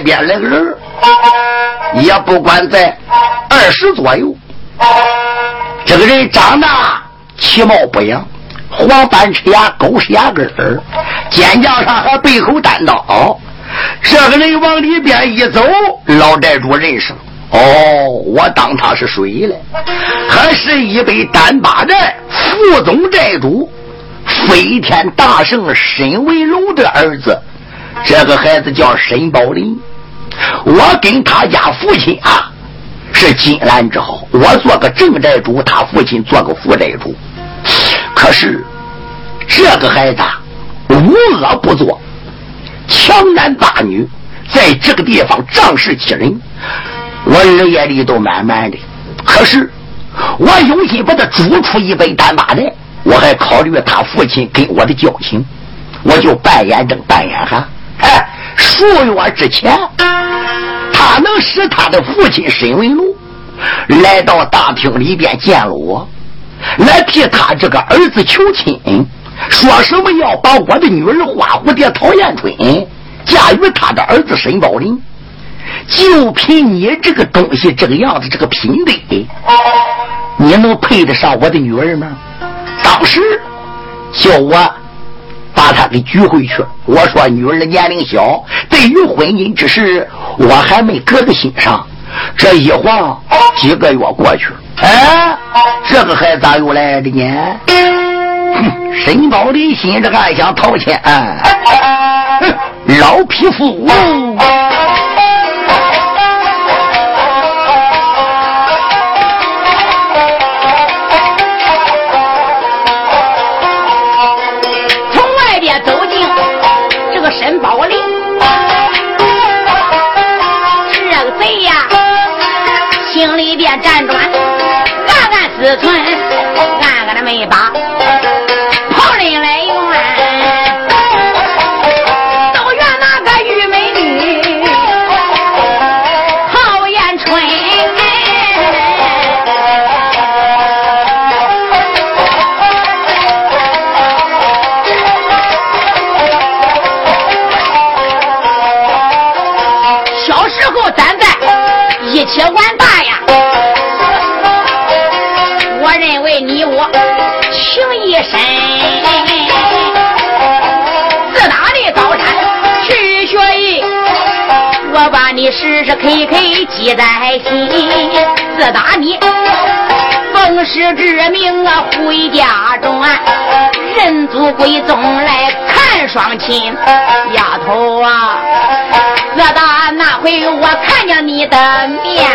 边来个人，也不管在二十左右。这个人长得其貌不扬，黄斑齿牙，狗是牙根儿，肩胛上还背后单刀。这个人往里边一走，老寨主认识了。哦，我当他是谁了？还是一杯单八寨副总寨主飞天大圣沈为龙的儿子。这个孩子叫沈宝林。我跟他家父亲啊是金兰之好，我做个正寨主，他父亲做个副寨主。可是这个孩子无恶不作，强男霸女，在这个地方仗势欺人。我日夜里都慢慢的，可是我有心把他煮出一杯丹巴来，我还考虑他父亲跟我的交情，我就半眼睁半眼含。哎，数月之前，他能使他的父亲沈文龙来到大厅里边见了我，来替他这个儿子求亲，说什么要把我的女儿花蝴蝶陶艳春嫁与他的儿子沈宝林。就凭你这个东西，这个样子，这个品德，你能配得上我的女儿吗？当时叫我把他给举回去。我说女儿的年龄小，对于婚姻之事，我还没搁在心上。这一晃几个月过去，哎，这个孩子咋又来的呢？哼，沈宝林心这暗想掏钱，老匹夫。自存俺了那么一把跑的来远都怨那个玉美女讨厌春小时候咱在一起玩大呀时时刻刻记在心，自打你奉师之命啊回家中啊，认祖归宗来看双亲。丫头啊，自打那回我看见你的面。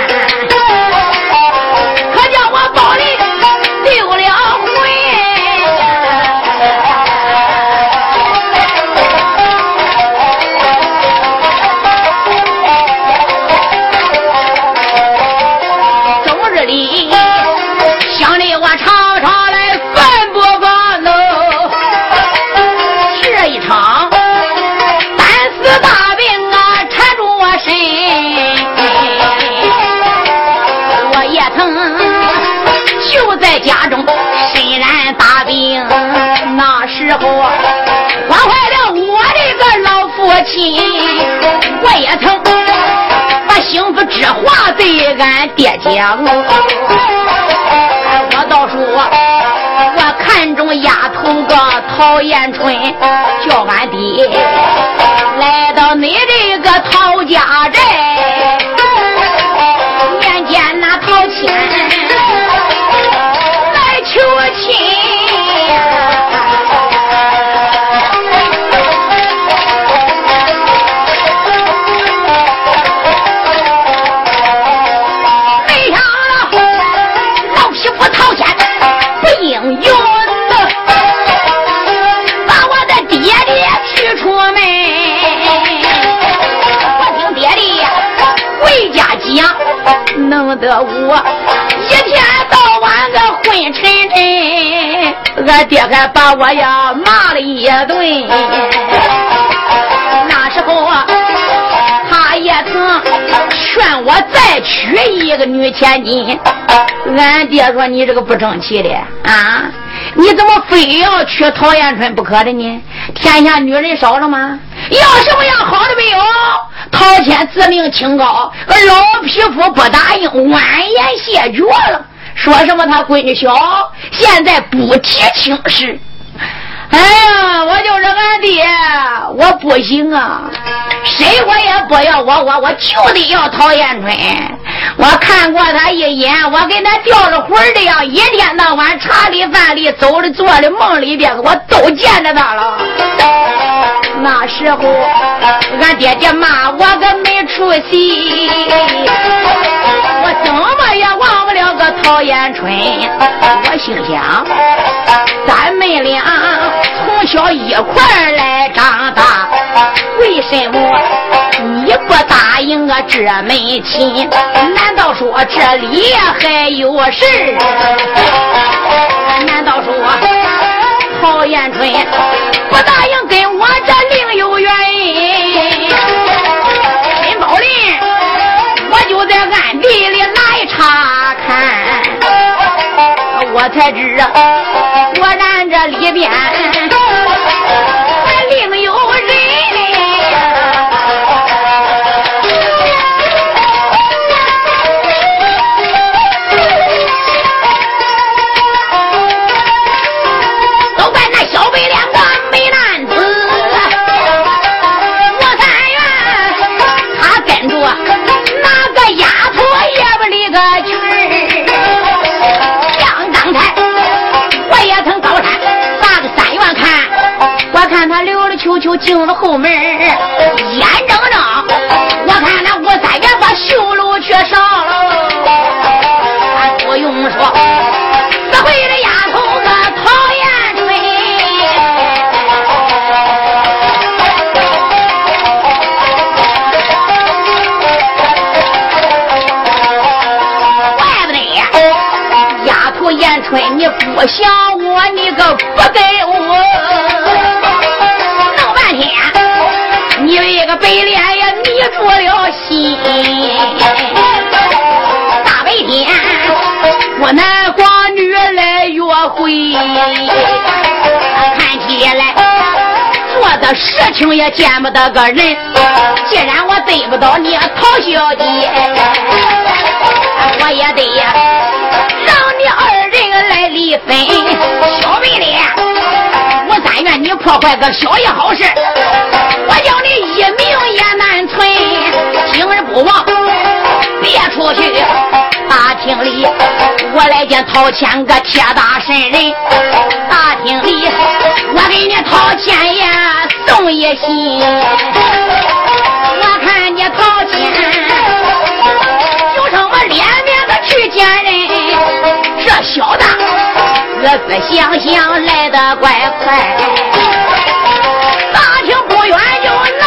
我怀了我这个老父亲，我也曾把幸福之话对俺爹讲，我倒说我看中丫头个陶艳春，叫俺爹来到你这个陶家寨，弄得我一天到晚个昏沉沉，俺爹还把我呀骂了一顿。那时候啊他也曾劝我再娶一个女千金，俺爹说你这个不争气的啊，你怎么非要娶陶艳春不可的呢？天下女人少了吗？要什么样好的没有？陶谦自命清高，老匹夫不答应，婉言谢绝了。说什么他闺女小，现在不提亲事。哎呀，我就是俺爹，我不行啊！谁我也不要，我我我就得要陶艳春。我看过他一眼，我跟他掉了魂的样，一天到晚茶里饭里走的坐的梦里边，我都见着他了。那时候，俺爹爹骂我个没出息，我怎么也忘不了个陶艳春。我心想，一块来长大，为什么你不答应我这门亲？难道说这里还有事？难道说陶艳春不答应跟我这另有原因？陈宝林，我就在暗地里来查看，我才知果然这里边进了。后门，眼睁睁我看那吴三元把绣楼却上了，不用说，这回的丫头个讨厌春。怪不得，丫头言春，你不想我，你个不该鬼，看起来做的事情也见不得个人。既然我逮不到你陶小姐，我也得让你二人来离分。小妹脸，我但愿你破坏个小爷好事，我叫你一命也难厅里，我来见陶谦个铁大神人。大厅里，我给你陶谦呀送一信。我看你陶谦，就剩我脸面子去见人。这小子，恶思想想来得怪快，大厅不远就来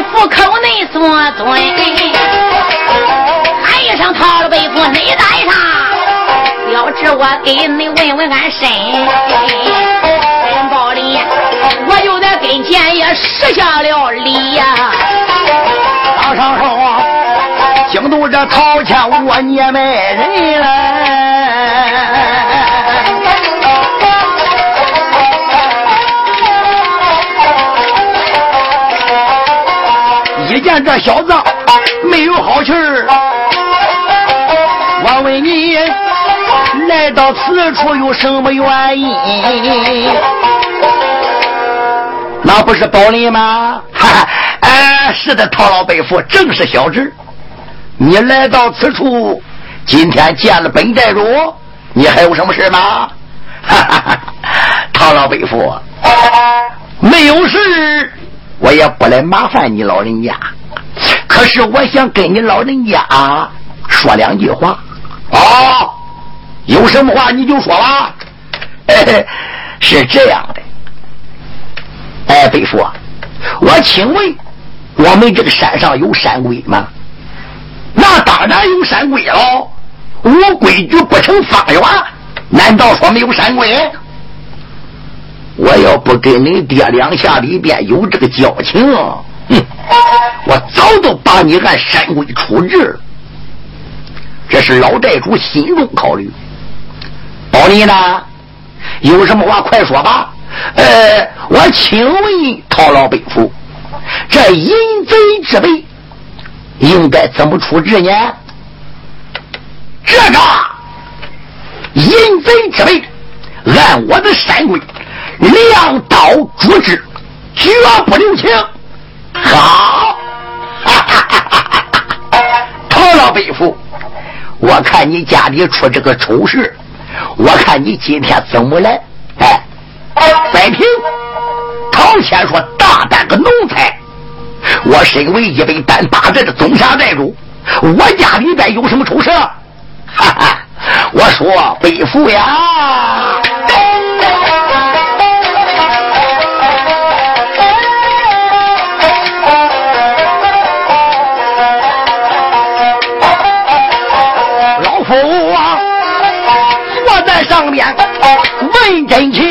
我老背负口内所尊，喊一声陶老背负你在上，要知我给你问问俺身，真宝里，我就在跟前也施下了礼呀、老少说，惊动这陶谦我孽埋人了。这小子没有好气儿，我问你来到此处有什么原因？那不是宝林吗？哈哈，哎，是的，唐老伯父正是小侄。你来到此处，今天见了本寨主，你还有什么事吗？哈哈哈，陶老伯父，没有事，我也不来麻烦你老人家。可是我想跟你老人家说两句话。哦，有什么话你就说吧。嘿嘿，是这样的。哎，伯父，我请问，我们这个山上有山鬼吗？那当然有山鬼喽！无规矩不成方圆，难道说没有山鬼？我要不跟你爹两下里边有这个交情，哼，我早都把你按山规处置了。这是老寨主心中考虑。保你呢？有什么话快说吧。呃，我请问陶老北府，这淫贼之辈应该怎么处置呢？这个淫贼之辈，按我的山规，两刀诛之，绝不留情。好，陶老北府，我看你家里出这个丑事，我看你今天怎么来？哎。摆平，陶谦说：“大胆个奴才！我身为一百单八寨的总辖寨主，我家里边有什么丑事？哈哈！我说北父呀，问真情。”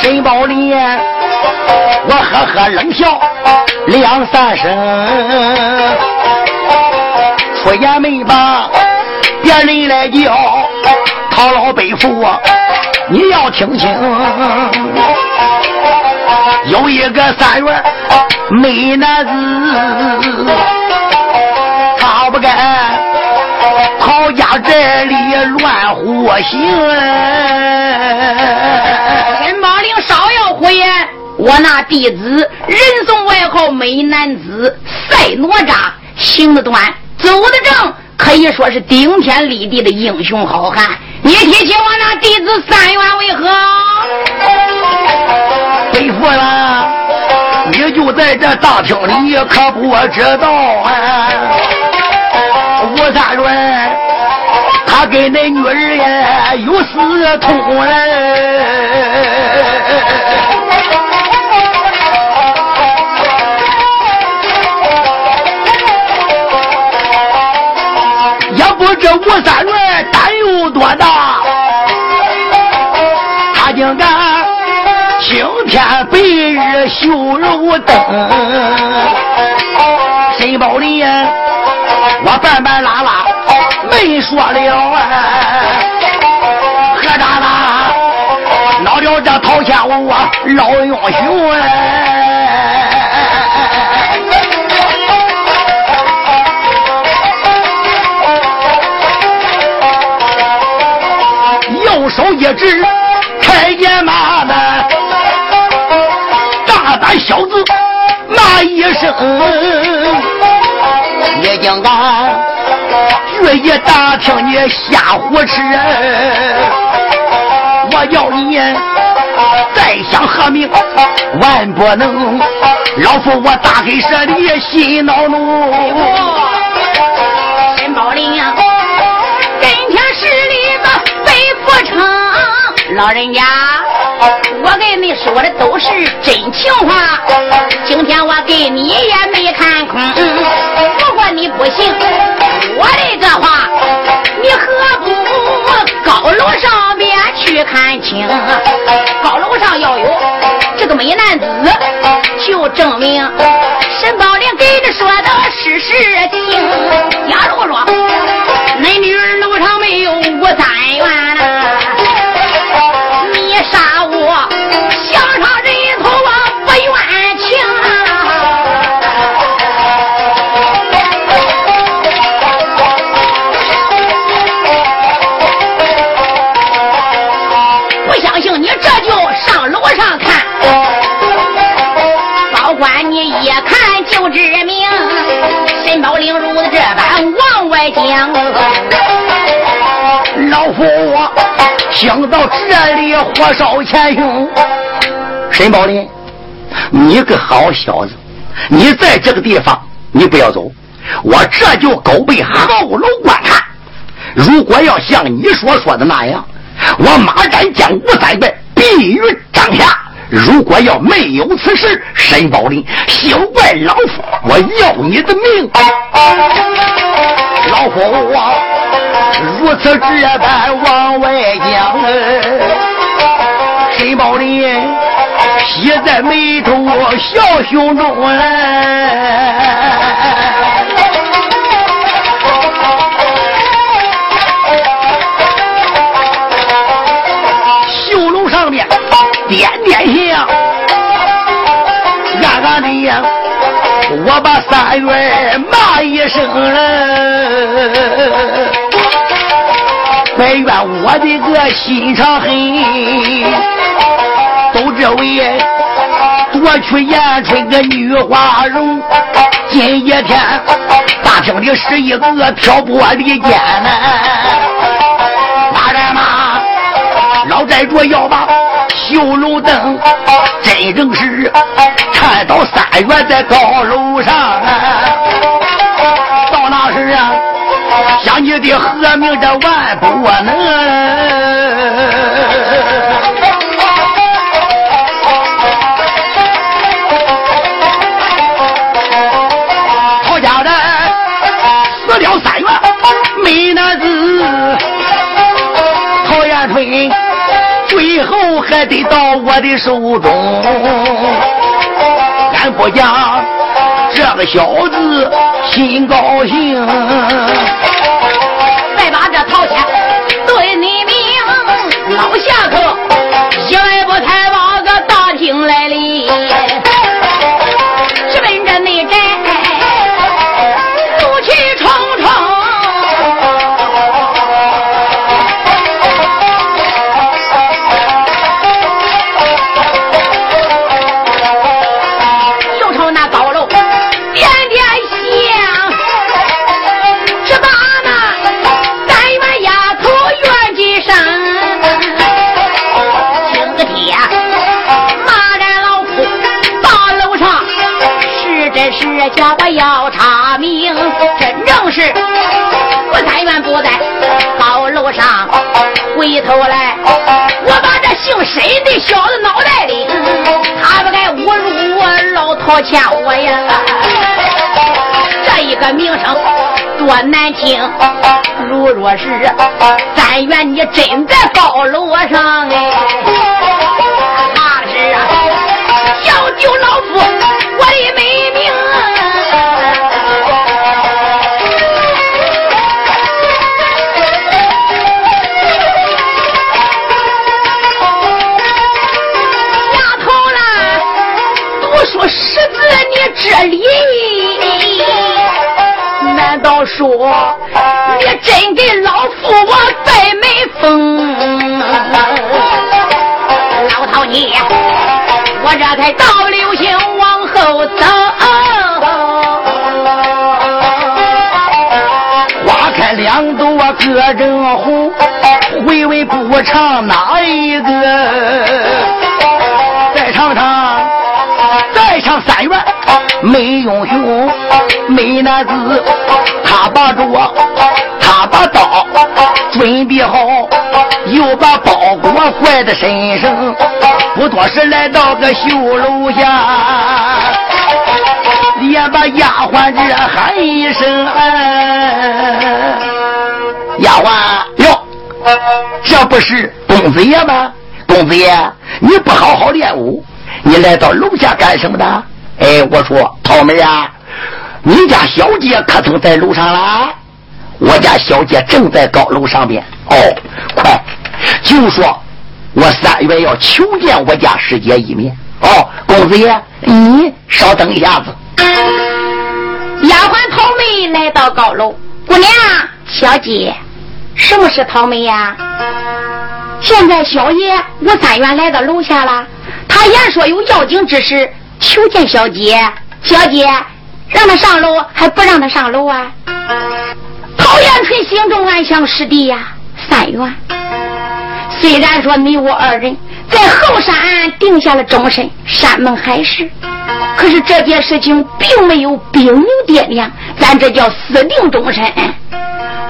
申宝林，我呵呵冷笑两三声，出言没把别人来叫，讨老北父，你要听清，有一个三月美男子，他不该陶家这里乱胡行。我那弟子人送外号美男子赛哪吒，行得端，走得正，可以说是顶天立地的英雄好汉。你提起我那弟子三元为何？背负了，你就在这大厅里可不知道啊！吴三元，他跟那女儿呀有私通嘞。这吴三元胆有多大？他竟敢青天白日绣肉灯。说了啊！何渣啦？闹了这陶谦我老英雄哎！手一指，开眼骂的，大胆小子骂一声，你竟敢决意打听你瞎胡吃，我要你再想和命，万不能，老夫我大黑蛇的心恼怒，申宝林呀。老人家，我跟你说的都是真情话。今天我给你也没看空。如果你不信我的这话，你何不高楼上面去看清？高楼上要有这个美男子，就证明沈宝林给你说的是实情。假如说恁女儿楼上没有五三元。我。想到这里，火烧前胸。沈宝林，你个好小子，你在这个地方，你不要走。我这就狗背后楼观看。如果要像你所说的那样，我马占将吴三百毙于帐下。如果要没有此事，沈宝林，休怪老夫我要你的命。老夫我。如此这般往外讲，申宝林披在眉头笑胸中哎。绣楼上面点点香，暗暗的呀，我把三月骂一声了。但愿我的个心肠狠，都这位夺取延春个女花容。今一天大厅里是一个挑拨离间呐，大人嘛，老寨主要把绣楼灯，真正是看到三月在高楼上啊，到那时啊。想你的和命这万不能，陶家人死了三月没男子，陶延春最后还得到我的手中，俺不讲这个小子心高兴，再把这陶谦对你名老下客，小二伯抬往个大厅来。是叫我要查明，真正是我三元不在高楼上，回头来我把这姓沈的小子脑袋里，他不该侮辱我老陶欠我呀！这一个名声多难听，如若是三元你真在高楼上哎，怕是啊要丢老夫这里，难道说你真给老夫我拜媒封？老陶你，我这才道流星往后走。花开两朵各正红，回味不长哪一没英雄，没男子，他把着，他把刀准备好，又把包裹怀在身上，不多时来到个绣楼下，连把丫鬟这喊一声：“哎丫鬟哟，这不是公子爷吗？公子爷，你不好好练武，你来到楼下干什么的？”哎，我说桃妹啊，你家小姐可曾在楼上啦？我家小姐正在高楼上边。哦，快，就说我三月要求见我家师姐一面。哦，公子爷，你稍等一下子。丫鬟桃妹来到高楼，姑娘，小姐，什么是桃妹呀？现在小爷吴三元来到楼下了，他言说有要紧之事。求见小姐，小姐让他上楼，还不让他上楼啊？陶元春心中暗想：师弟呀，三元，虽然说你我二人在后山定下了终身，山盟海誓，可是这件事情并没有兵明掂量，咱这叫私定终身。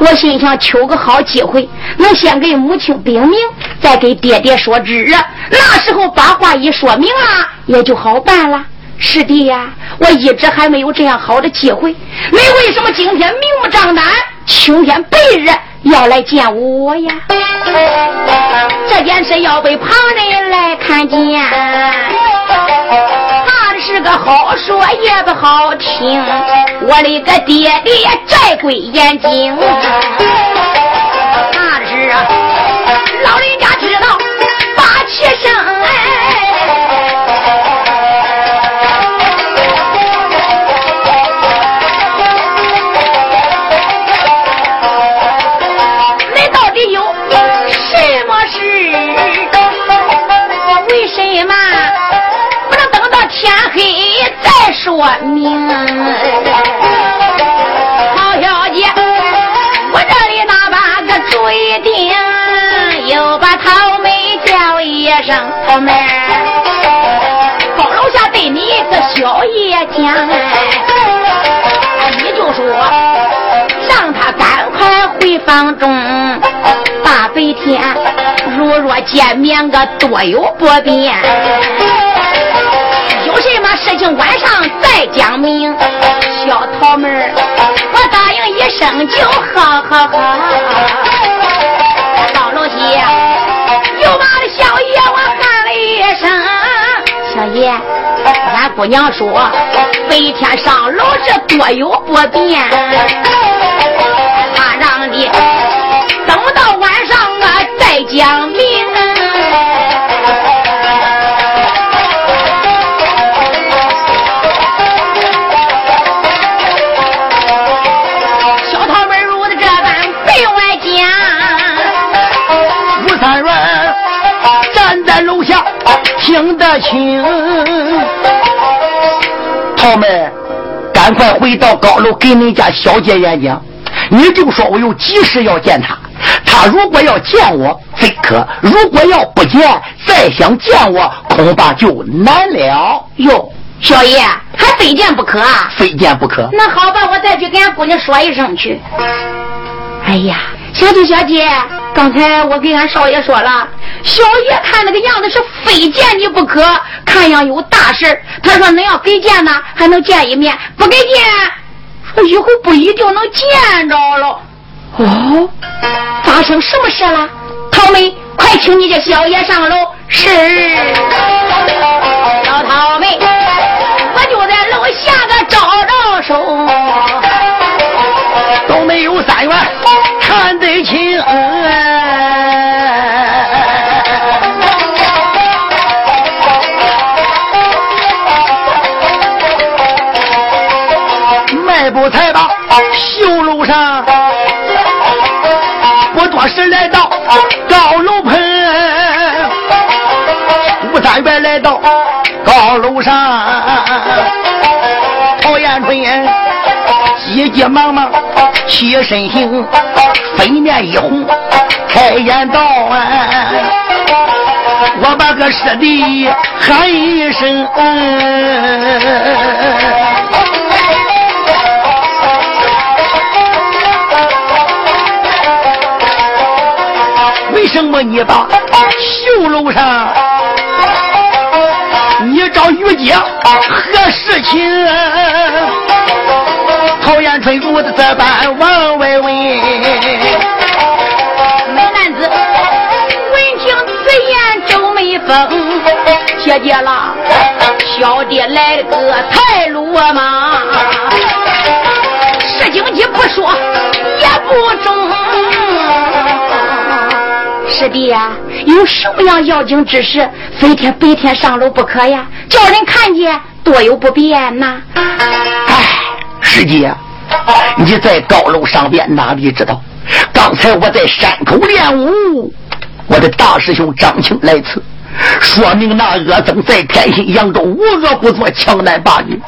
我心想，求个好机会，能先给母亲禀明，再给爹爹说知。那时候把话一说明了，也就好办了。师弟呀，我一直还没有这样好的机会。你为什么今天明目张胆、青天白日要来见我呀。这件事要被旁人来看见，个好说也不好听。我的个爹爹摘鬼眼睛，说明，曹小姐，我这里那把个主意定，又把桃妹叫一声桃妹，高楼下对你个小爷讲，你就说让他赶快回房中，大白天如若见面个多有不便。事情晚上再讲明，小桃妹儿，我答应一声就好好好。到楼西又把小爷我喊了一声，小爷，俺姑娘说白天上楼是多有不便，他让你等到晚上啊再讲明。听得清，桃妹，赶快回到高楼给你家小姐演讲。你就说我有急事要见她，她如果要见我，非可；如果要不见，再想见我，恐怕就难了。哟，小爷还非见不可啊？非见不可。那好吧，我再去跟俺姑娘说一声去。哎呀。小姐，小姐，刚才我给俺少爷说了，小爷看那个样子是非见你不可，看样有大事他说恁要给见呢，还能见一面；不给见，说以后不一定能见着了。哦，发生什么事了？桃妹，快请你家小爷上楼。是，上，陶艳春急急忙忙起身行。粉面一红，开言道：“我把个师弟喊一声，为什么你把绣楼上，找玉姐何事情？”陶艳春如此这般往外问，美男子闻听此言皱眉峰，姐姐啦，小弟来了个太鲁莽，事情你不说也不中。师弟呀，有什么样要紧之事，非天白天上楼不可呀？叫人看见多有不便呐。唉。师姐，你在高楼上边哪里知道？刚才我在山口练武，我的大师兄张青来此，说明那恶僧在天心扬州无恶不作，强男霸女，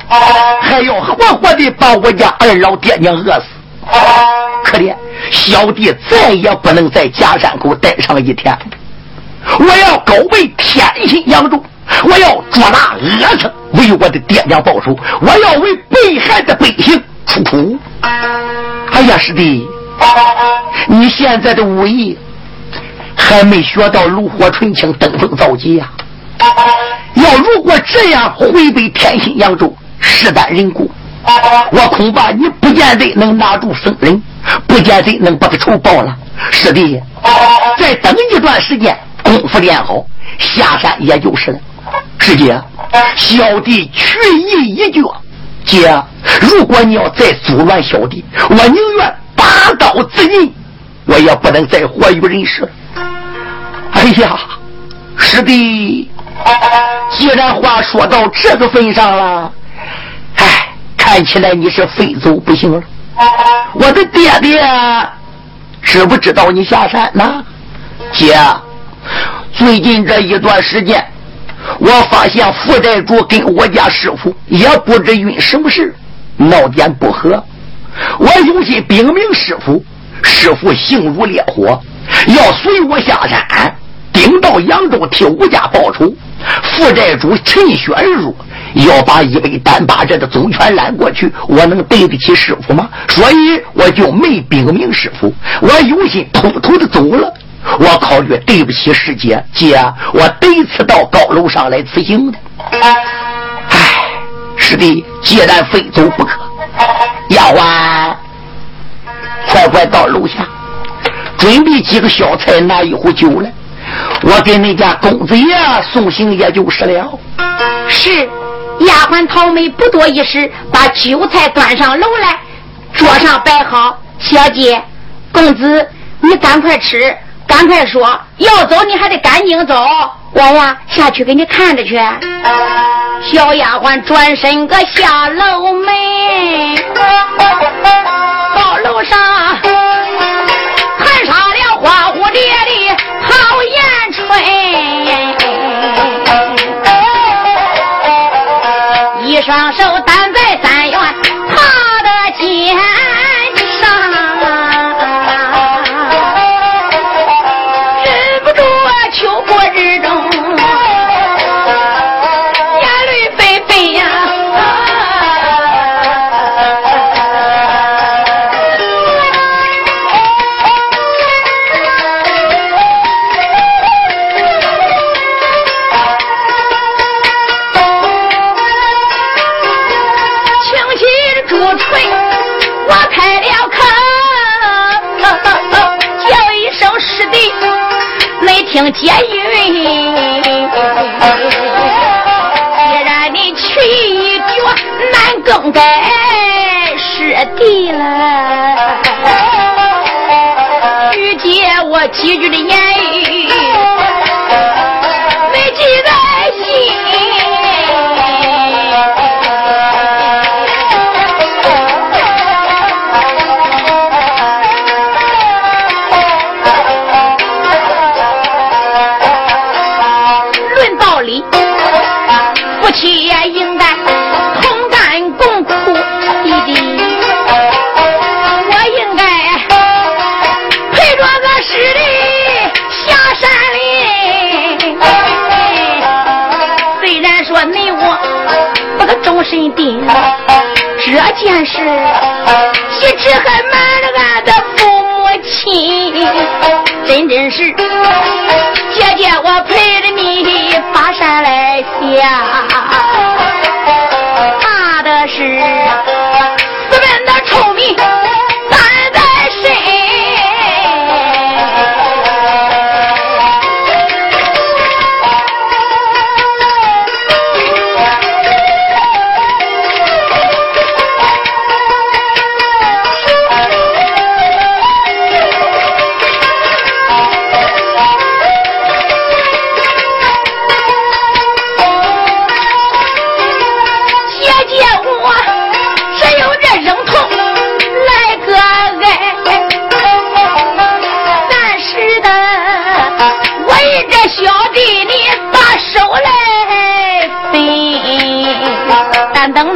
还要活活的把我家二老爹娘饿死。可怜小弟再也不能在假山口待上一天，我要高为天心扬州。我要捉拿恶僧，为我的爹娘报仇；我要为被害的百姓出苦。哎呀，师弟，你现在的武艺还没学到炉火纯青、登峰造极呀！要如果这样回北天心扬州，势单人孤，我恐怕你不见得能拿住僧人，不见得能把他仇报了。师弟，再等一段时间，功夫练好，下山也就是了。师姐，小弟屈意一决。姐，如果你要再阻拦小弟，我宁愿拔刀自尽，我也不能再活于人世。哎呀，师弟，既然话说到这个份上了，哎，看起来你是非走不行了。我的爹爹知不知道你下山呢？姐，最近这一段时间。我发现副寨主跟我家师傅也不知因什么事闹点不和，我有心禀明师傅，师傅性如烈火，要随我下山，顶到扬州替吴家报仇。副寨主趁虚而入，要把一杯单把这的宗权揽过去，我能对得起师傅吗？所以我就没禀明师傅，我有心偷偷的走了。我考虑对不起师姐，姐，我第一次到高楼上来辞行的。唉，师弟，既然非走不可，丫鬟，快快到楼下，准备几个小菜，拿一壶酒来，我给那家公子爷送行，也就是了。是，丫鬟桃梅不多一时，把酒菜端上楼来，桌上摆好。小姐，公子，你赶快吃。赶快说，要走你还得赶紧走。我呀，下去给你看着去。小丫鬟转身个下楼门，到楼上听监狱，既然你去一脚难更改师弟了，拒接我几句的言这件事，一直还瞒着俺的父母亲。真真是姐姐，我陪着你爬山来下，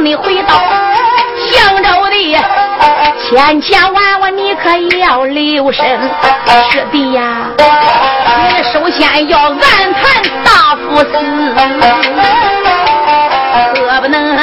你回到襄州的千千万万，你可要留神，师弟呀，你首先要暗探大夫死，可不能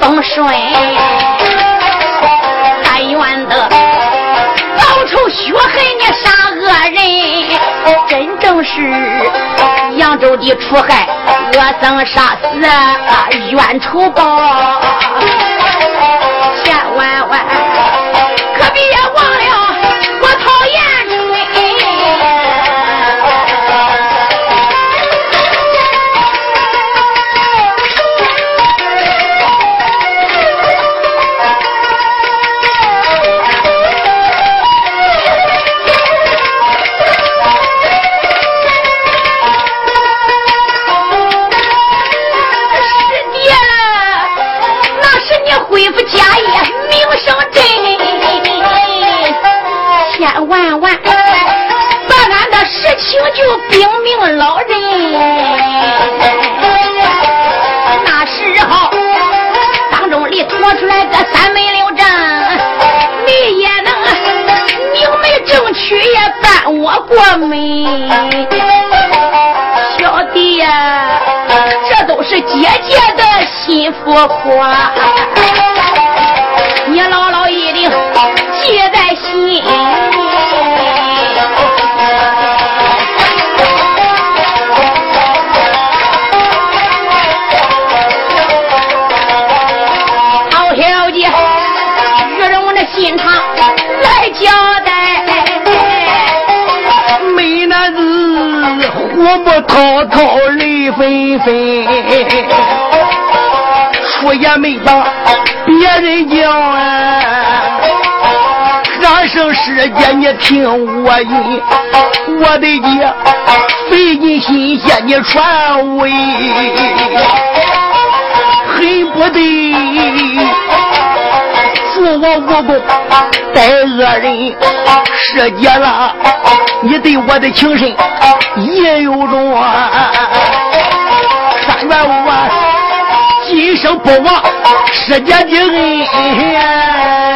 风顺，但愿的报仇雪恨你杀恶人，真正是扬州的楚害，恶僧杀死冤仇报，千万万可别忘了我讨厌的实情就禀命老人。那时候当中里拖出来个三门六证，你也能明媒正娶也伴我过门。小弟呀、这都是姐姐的心腹话，你姥姥一定记在心。子火不滔滔，泪纷纷，说也没把别人讲啊。俺生师姐，你听我言，我的姐费尽心血你传位，恨不得助我武功逮恶人。世界了，你对我的情深也有种啊，三元五万，今生不忘世界的恩。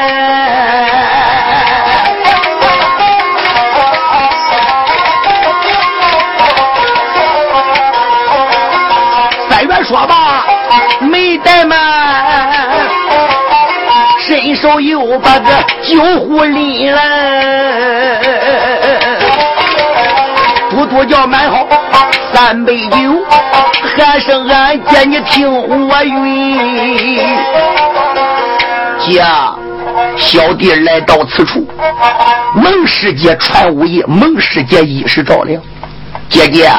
手又把个酒壶拎来，嘟嘟叫买好三杯酒，喊声俺姐你听我云。姐，小弟来到此处，蒙师姐传武艺，蒙师姐一时照亮。姐姐，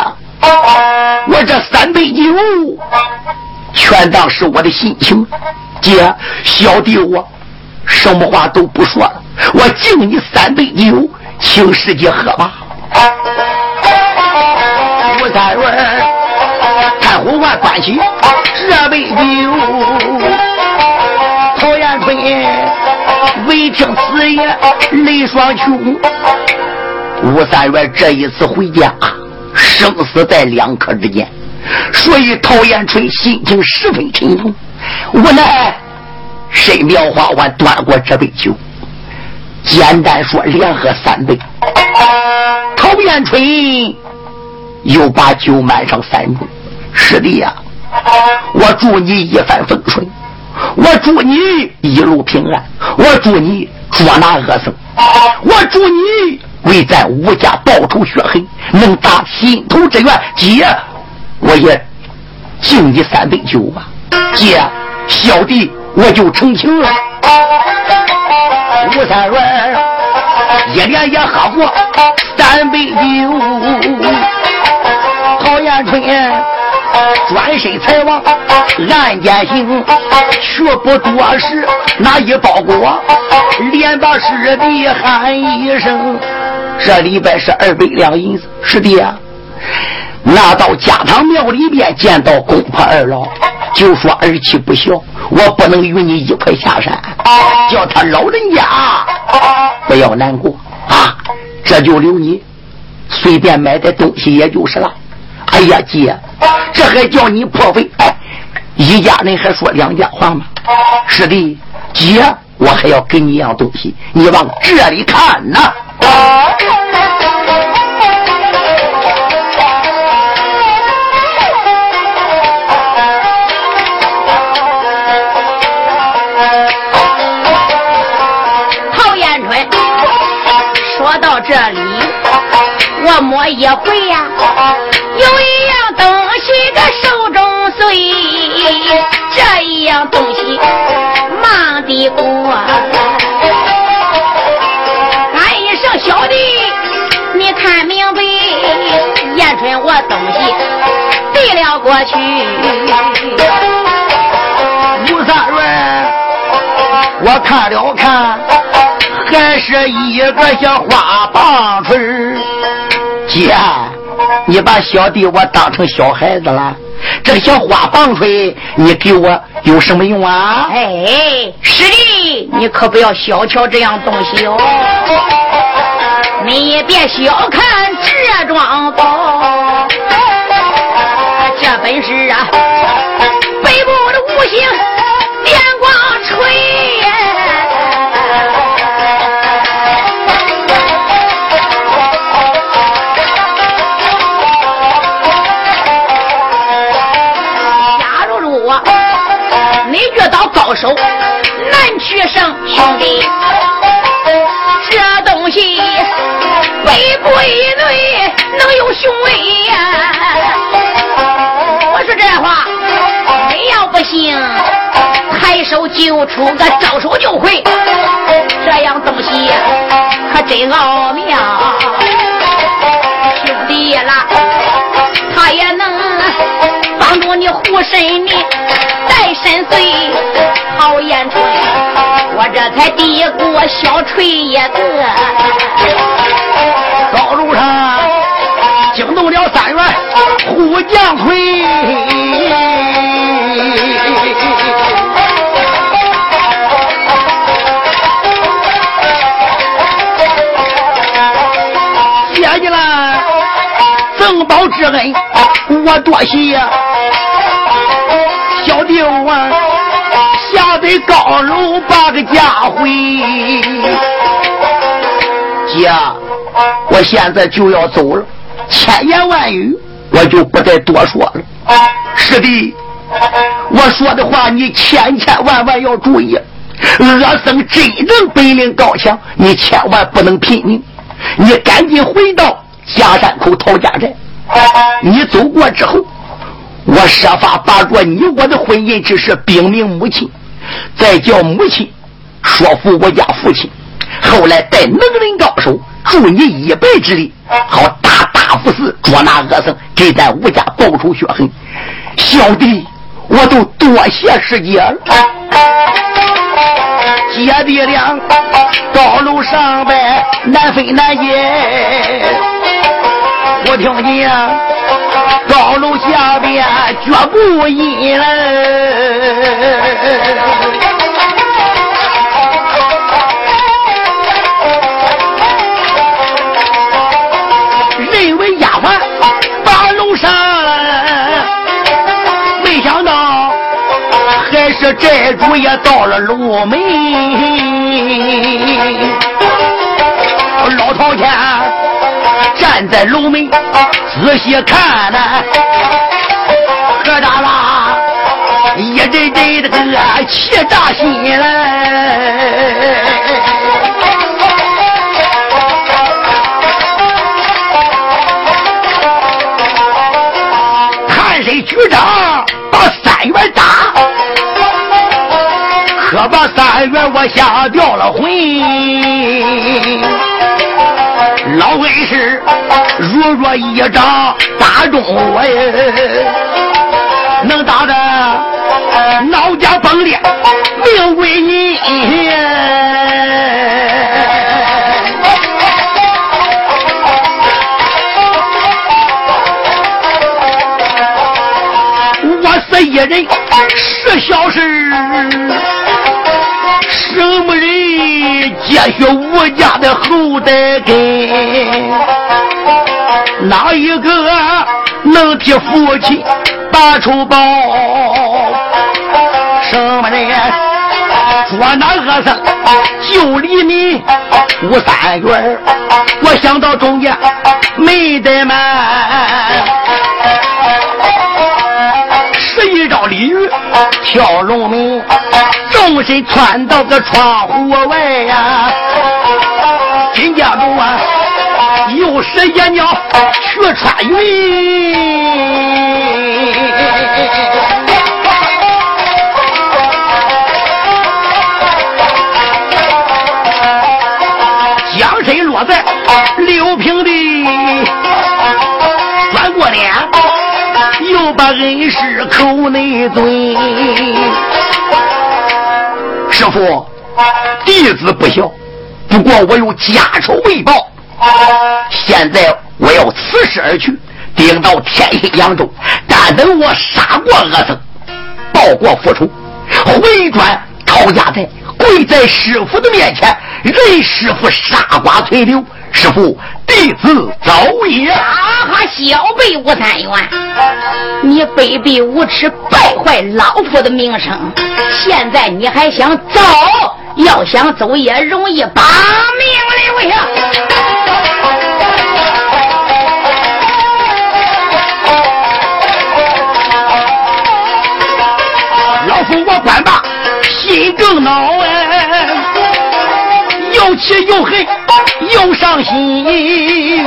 我这三杯酒，全当是我的心情。姐，小弟我什么话都不说了，我敬你三杯酒，请师姐喝吧。吴三元看虎环端起这杯酒，陶延春未听此言泪双琼。吴三元这一次回家，生死在两刻之间，所以陶延春心情十分沉重。无奈，谁苗花丸端过这杯酒，简单说连喝三杯。陶延春又把酒满上三盅。师弟呀、我祝你一帆风顺，我祝你一路平安，我祝你捉拿恶僧，我祝你为咱吴家报仇雪恨，能达心头之愿。姐，我也敬你三杯酒吧。姐，小弟我就成亲了。吴三元一连也喝过三杯酒，陶延春转身才往案间行，却不多时，拿一包裹，连把师弟喊一声：“这里边是二百两银子，师弟啊！”拿到家堂庙里边见到公婆二老，就说儿妻不孝，我不能与你一块下山，叫他老人家不要难过啊，这就留你随便买点东西也就是了。哎呀，姐，这还叫你破费？哎，一家人还说两家话吗？是的，姐，我还要给你一样东西，你往这里看呐。摸一回呀，有一样东西个手中碎，这一样东西忙的过。喊一声小弟，你看明白，燕春我东西递了过去。吴三元，我看了看，还是一个小花棒槌姐，你把小弟我当成小孩子了？这个小花棒槌，你给我有什么用啊？哎，师弟，你可不要小瞧这样东西哦！你也别小看这桩宝，这本事啊，北部的五行手难取胜，兄弟，这东西北部以内能有雄威呀！我说这话，你要不信，抬手就出个招手就回，这样东西可真奥妙，兄弟啦，他也能帮助你护身的带身岁，好言春，我这才递过小锤一个。高路上惊动了三元虎将魁。谢你了，赠宝之恩我多谢。小弟我下得高楼把个家回。姐，我现在就要走了，千言万语我就不再多说了。师弟，我说的话你千千万万要注意。阿僧真正本领高强，你千万不能拼命。你赶紧回到家山口陶家寨。你走过之后，我设法把着你我的婚姻之事禀明母亲，再叫母亲说服我家父亲。后来带能人高手助你一臂之力，好大大福寺捉拿恶僧，给咱吴家报仇雪恨。小弟，我都多谢师姐了。姐弟俩高楼上边难分难解，我听见高楼下边脚步音了。认为丫鬟把楼上，没想到还是债主也到了楼门。站在楼门仔细看呐，何大啦，一阵阵的个气炸心来。看谁局长把三元打，可把三元我吓掉了魂。老恩师如若一掌打中我呀，能打的脑浆崩裂，命归你。我死一人是小事，什么人接续吴家的后代根？哪一个能替父亲把仇报？什么人捉拿恶僧救黎民？吴三元，我想到中间没得瞒。十一招鲤鱼跳龙门，纵身窜到个窗户外呀、金家主啊，又是野鸟去穿云。将身落在六平的，转过脸，又把恩师口内嘴。师傅，弟子不孝，不过我有家仇未报。现在我要辞世而去，顶到天黑扬州，但等我杀过恶僧，报过复仇，回转讨家寨。跪在师傅的面前，任师傅杀瓜垂柳。师傅，弟子走也。啊哈！小辈吴三元，你卑鄙无耻，败坏老夫的名声。现在你还想走？要想走也容易，把命留下。老夫我管吧，心更恼气又恨又伤心。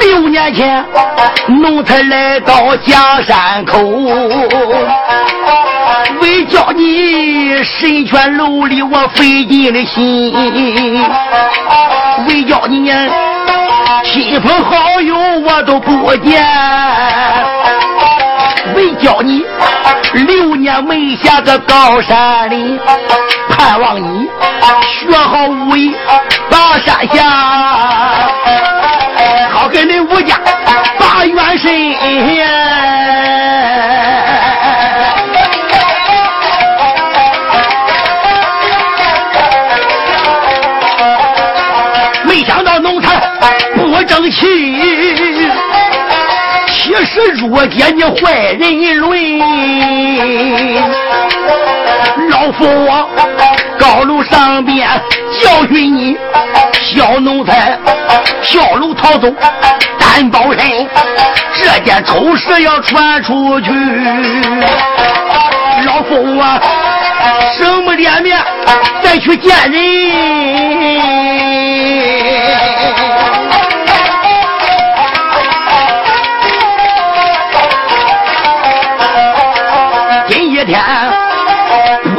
六年前，奴才来到江山口，为叫你神泉楼里我费尽了心，为叫你亲朋好友我都不见。为教你六年没下个高山里，盼望你学好武艺把山下，好给你吴家把元神。没想到农才不争气。其实若见你坏人论，老夫我高楼上边教训你，小奴才跳楼逃走，担保人这件丑事要传出去，老夫我什么脸面再去见人？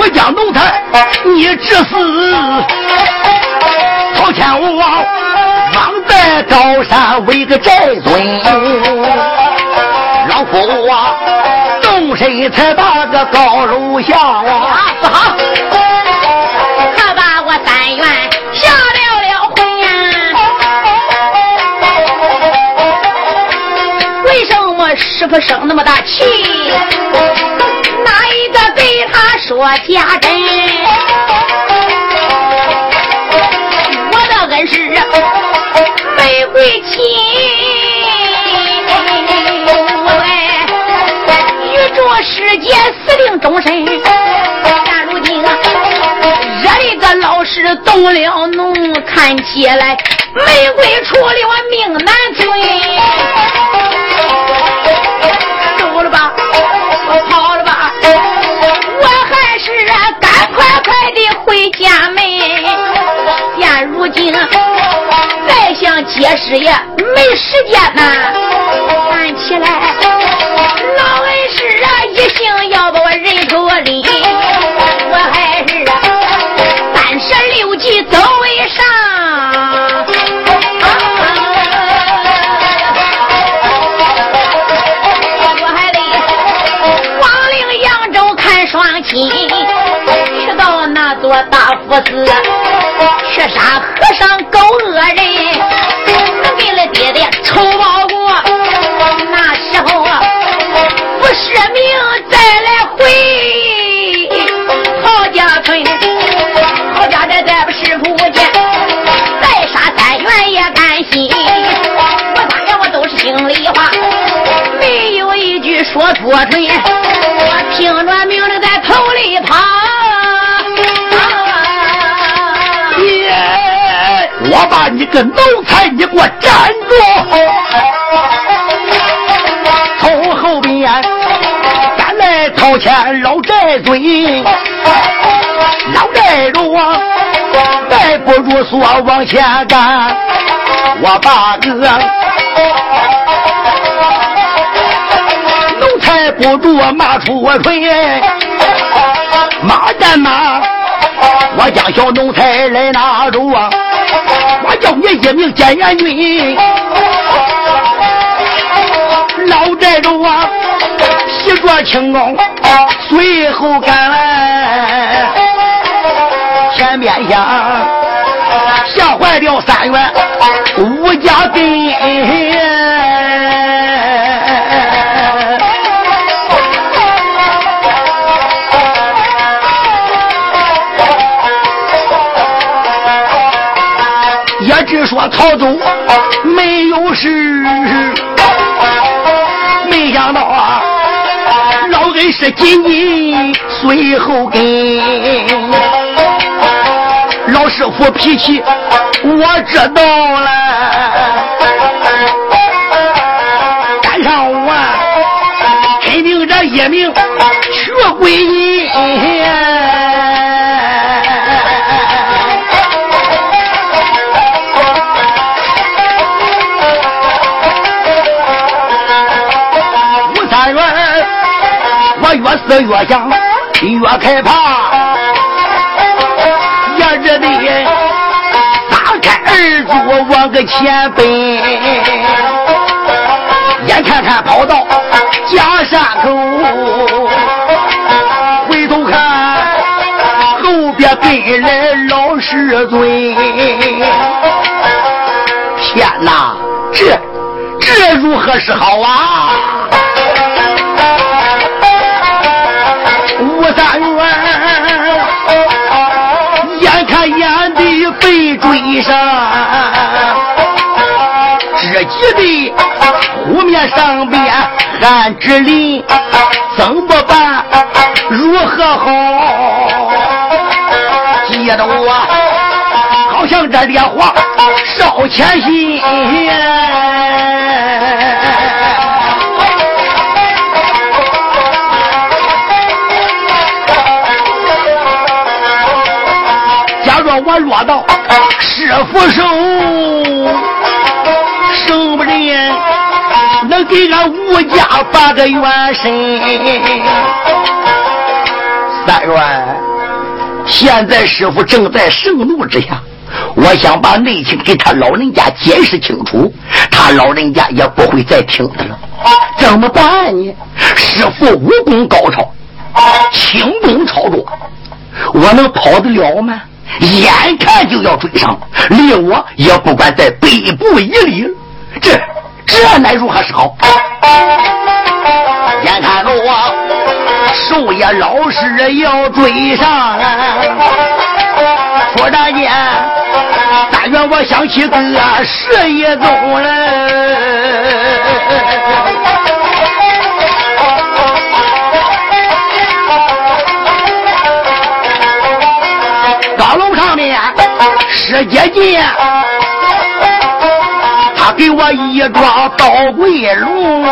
我将奴才你致死，朝天王王在高山为个寨尊，老夫啊动身才把个高楼下啊，不好，可把我三元吓了了魂呀！为什么师傅生那么大气？哪一个对他说假真？我的恩师玫瑰亲，哎，玉柱师姐死定终身。现如今，惹一个老师动了怒，看起来玫瑰出了命难存。走了吧，我跑。是啊，赶快快的。回家门，现如今再想解释也没时间呐。站起来老恩师啊，一心要把我人头领，大夫子，去杀和尚狗恶人，能给了爹爹仇报过。那时候啊，不赦命再来回郝家村，郝家寨再不师傅见，再杀三元也甘心。我三元我都是心里话，没有一句说作准。我听着命令在头里跑。我把你个奴才，你给我站住！从后边赶来掏钱老寨尊，老寨主啊，再不如说往前赶。我把个奴才不住骂出我锤，马战马，我将小奴才来拿住啊！我叫你一名监元军，老寨主啊，喜着轻功，随后赶来，前面下吓坏了三元吴家根。说逃走没有事，没想到啊，老恩是紧紧随后跟。老师傅脾气我知道了，赶上我肯定这一命去归越思越想，越害怕，也只得打开二桌往个前奔。眼看看跑到假山口，回头看后边跟来老师尊。天哪，这这如何是好啊？三元，眼看眼的被追上，只急的湖面上边汗直淋，怎么办？如何好？急得我好像这烈火烧前心。落到师傅手，生不人能给俺吴家发个元神。三元，现在师傅正在盛怒之下，我想把内情给他老人家解释清楚，他老人家也不会再听的了。怎么办呢？师傅武功高超，轻功超卓，我能跑得了吗？眼看就要追上，离我也不管在北部一里，这这乃如何是好？眼看着我寿爷老师要追上，突然间，但愿我想起个十一宗了。石阶剑，他给我一桩刀桂龙，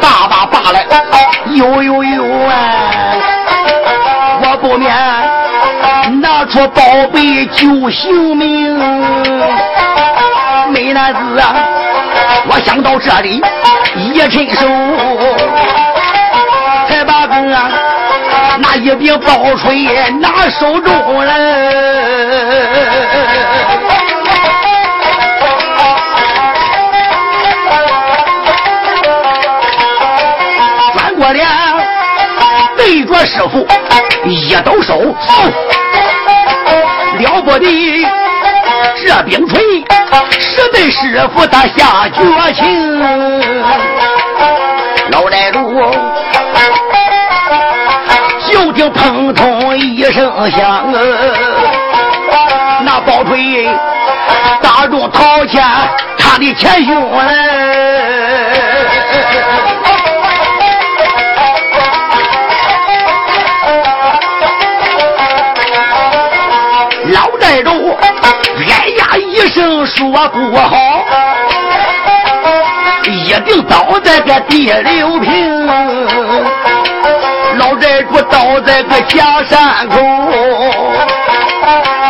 叭叭叭来，呦呦呦哎！我不免拿出宝贝救性命。美男子啊，我想到这里，一伸手，一柄宝锤拿手中了，转过脸对着师傅一抖手，了不得！这柄锤是对师傅他下绝情，老寨主。就听砰通一声响，那宝锤打中陶谦他的前胸老寨主哎呀一声说不好，一定倒在个第六平。老寨主倒在个假山口，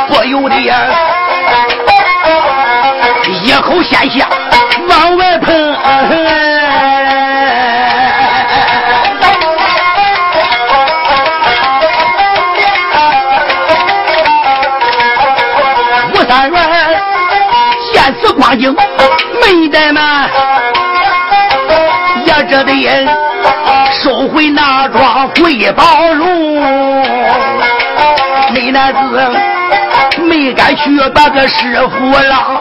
左右的呀，一口鲜血往外喷。吴三元见此光景，回那桩回宝容。美男子没敢去把个师傅了，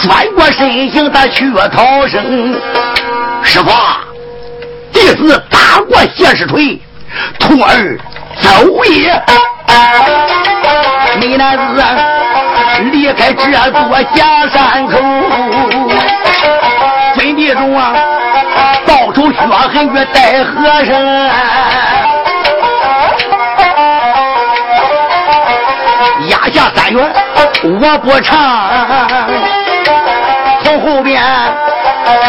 转过身形他去逃生。师傅，弟子打过谢师锤，徒儿走也。美男子离开这座假山口，坟地中啊，报仇血恨与带和尚。下三元我不唱，从后边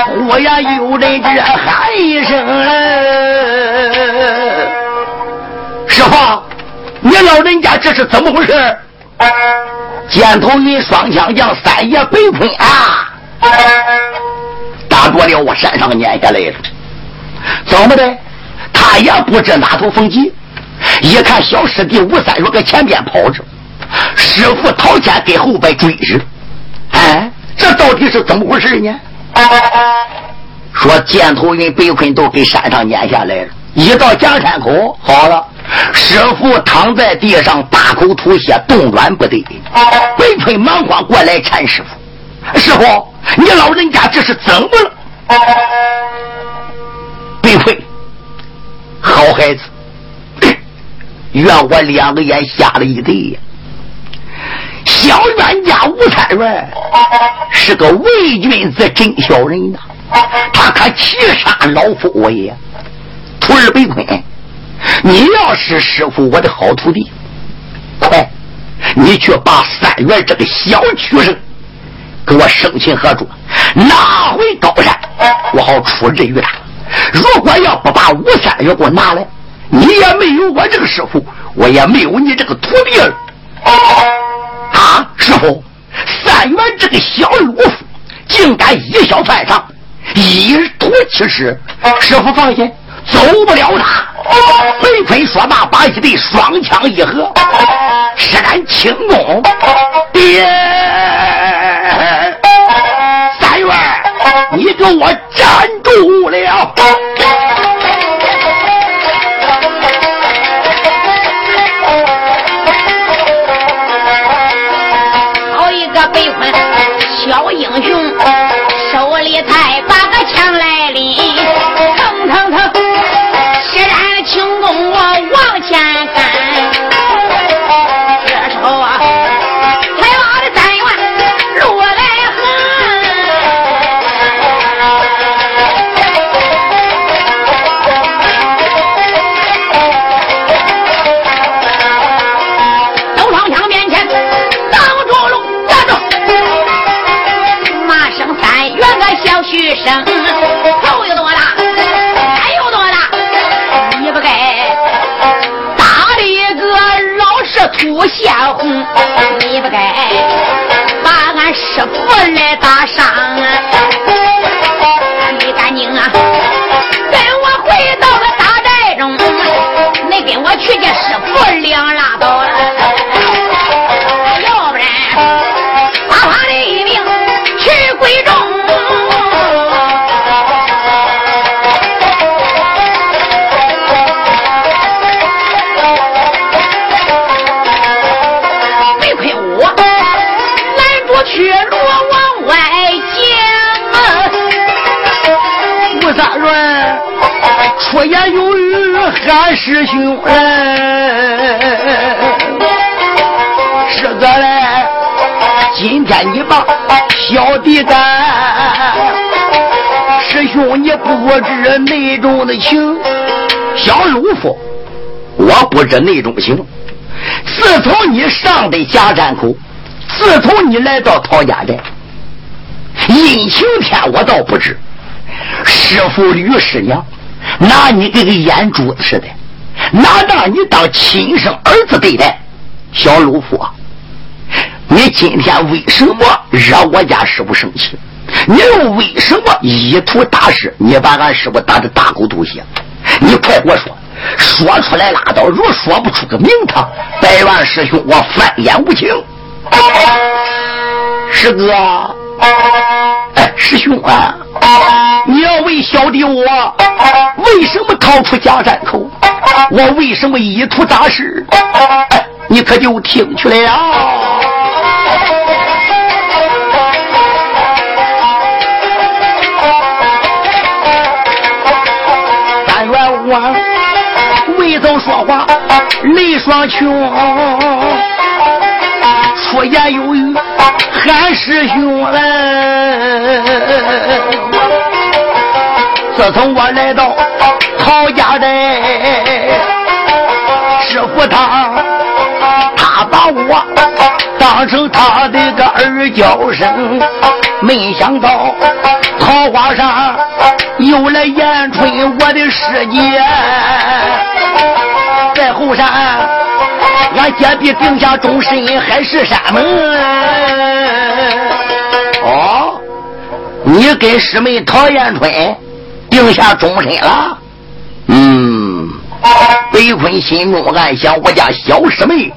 忽然有人这喊一声：“师傅，你老人家这是怎么回事？”箭头云双枪将三爷北坤啊，打过了我山上撵下来了，怎么的？他也不知哪头风急，一看小师弟吴三月搁前边跑着。师傅掏钱给后边追着，哎，这到底是怎么回事呢？说箭头云、被困都给山上撵下来了，一到江山口，好了，师傅躺在地上，大口吐血，动软不得。北坤忙慌过来搀师傅，师傅，你老人家这是怎么了？被困，好孩子，怨我两个眼瞎了一对呀。小冤家吴三元是个伪君子真小人呐，他可气杀老夫我也。徒儿被困，你要是师傅我的好徒弟，快，你去把三元这个小畜生给我生擒合捉，拿回高山，我好处置于他。如果要不把吴三元给我拿来，你也没有我这个师傅，我也没有你这个徒弟了。啊，师傅，三元这个小鲁夫竟敢以小犯上，以图其师。师傅放心，走不了他。飞飞说罢，把一对双枪一合，施展轻功，爹我站住了！头有多大，胆有多大？你不该打的一个老是吐血红，你不该把俺师傅来打伤。你赶紧啊，跟我回到个大寨中，你跟我去见师傅两喊师兄哎，师哥嘞，今天你把小弟干，师兄你不知内中的情，小鲁夫，我不知内中情。自从你上的假山口，自从你来到陶家寨，阴晴天我倒不知，师傅吕师娘。拿你跟个眼珠子似的，拿当你当亲生儿子对待，小鲁夫，你今天为什么惹我家师傅生气？你又为什么意图大事？你把俺师傅打的大口吐血，你快给我说！说出来拉倒，若说不出个名堂，百万师兄我翻眼无情。师哥，哎，师兄啊，你要问小弟我为什么逃出家山口，我为什么意图大事，哎，你可就听去了。但愿我未曾说话泪双琼，出言有语喊师兄来。自从我来到陶家寨，师傅他他把我当成他的个儿叫声，没想到桃花上有了延春我的师姐，在后山俺姐弟定下终身海誓山盟。哦，你跟师妹陶艳春定下终身了？嗯。北坤心中暗想：我家小师妹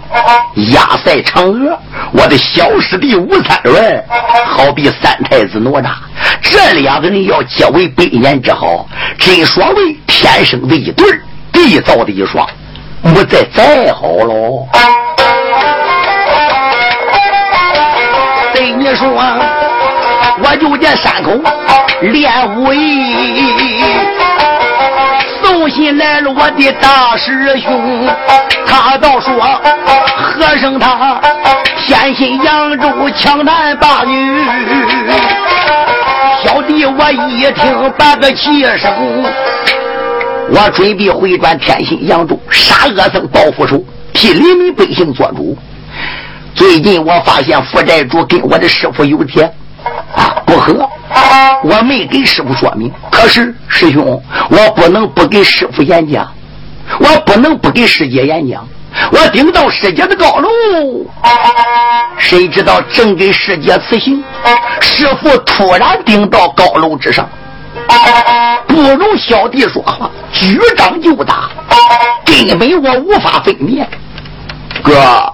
压赛嫦娥，我的小师弟吴三元好比三太子哪吒，这两个人要结为百年之好，真所谓天生的一对缔造的一双，不再再好喽。对你说，我就在山口练武艺。送信来了，我的大师兄，他倒说和尚他偏心扬州强男霸女。小弟我一听半个气声，我准备回转天心扬州，杀恶僧报复仇，替黎民百姓做主。最近我发现负债主跟我的师傅有天啊不和。我没给师傅说明，可是师兄，我不能不给师傅演讲，我不能不给师姐演讲。我顶到师姐的高楼，谁知道正给师姐辞行，师傅突然顶到高楼之上，不容小弟说话，举掌就打，根本我无法分辨，哥。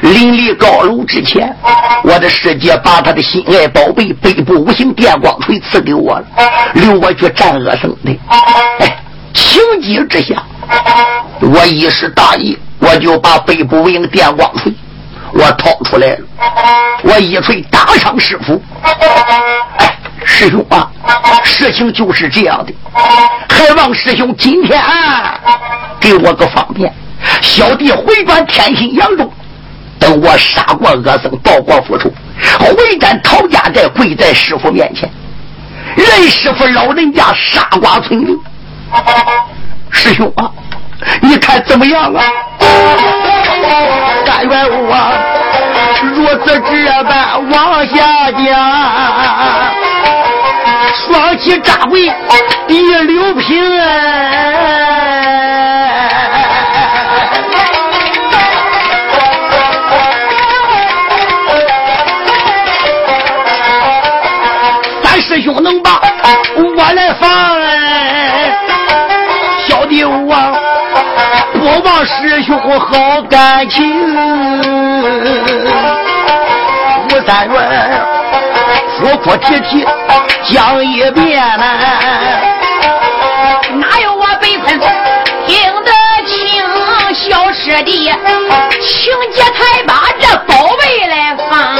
临离高楼之前，我的师姐把她的心爱宝贝背部五行电光锤赐给我了，留我去战恶僧的。哎，情急之下，我一时大意，我就把背部五行电光锤我掏出来了，我一锤打伤师傅。哎，师兄啊，事情就是这样的，还望师兄今天给我个方便，小弟回转天心扬州。等我杀过恶僧，报过复仇，回战陶家寨，跪在师傅面前，任师傅老人家杀瓜村民。师兄啊，你看怎么样啊？但愿我如此这般往下讲，双膝扎跪一流平。三师兄能把我来放哎，小弟我不忘师兄好感情。吴三元说哭啼啼讲一遍、哪有我被困听得清，小师弟，请姐才把这宝贝来放。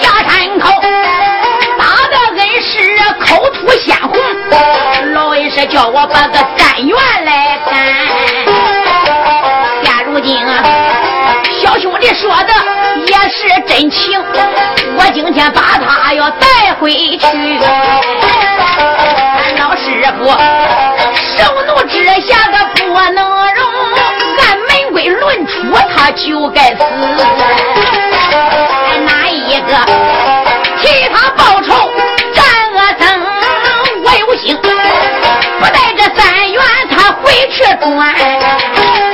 下山口打的恩师口吐鲜红，老恩师叫我把个三元来干。现如今、啊。兄弟说的也是真情我今天把他要带回去俺老师傅受怒之下的不能容按门规论处他就该死。哪一个替他报仇斩恶僧我有心不带着三元他回去转。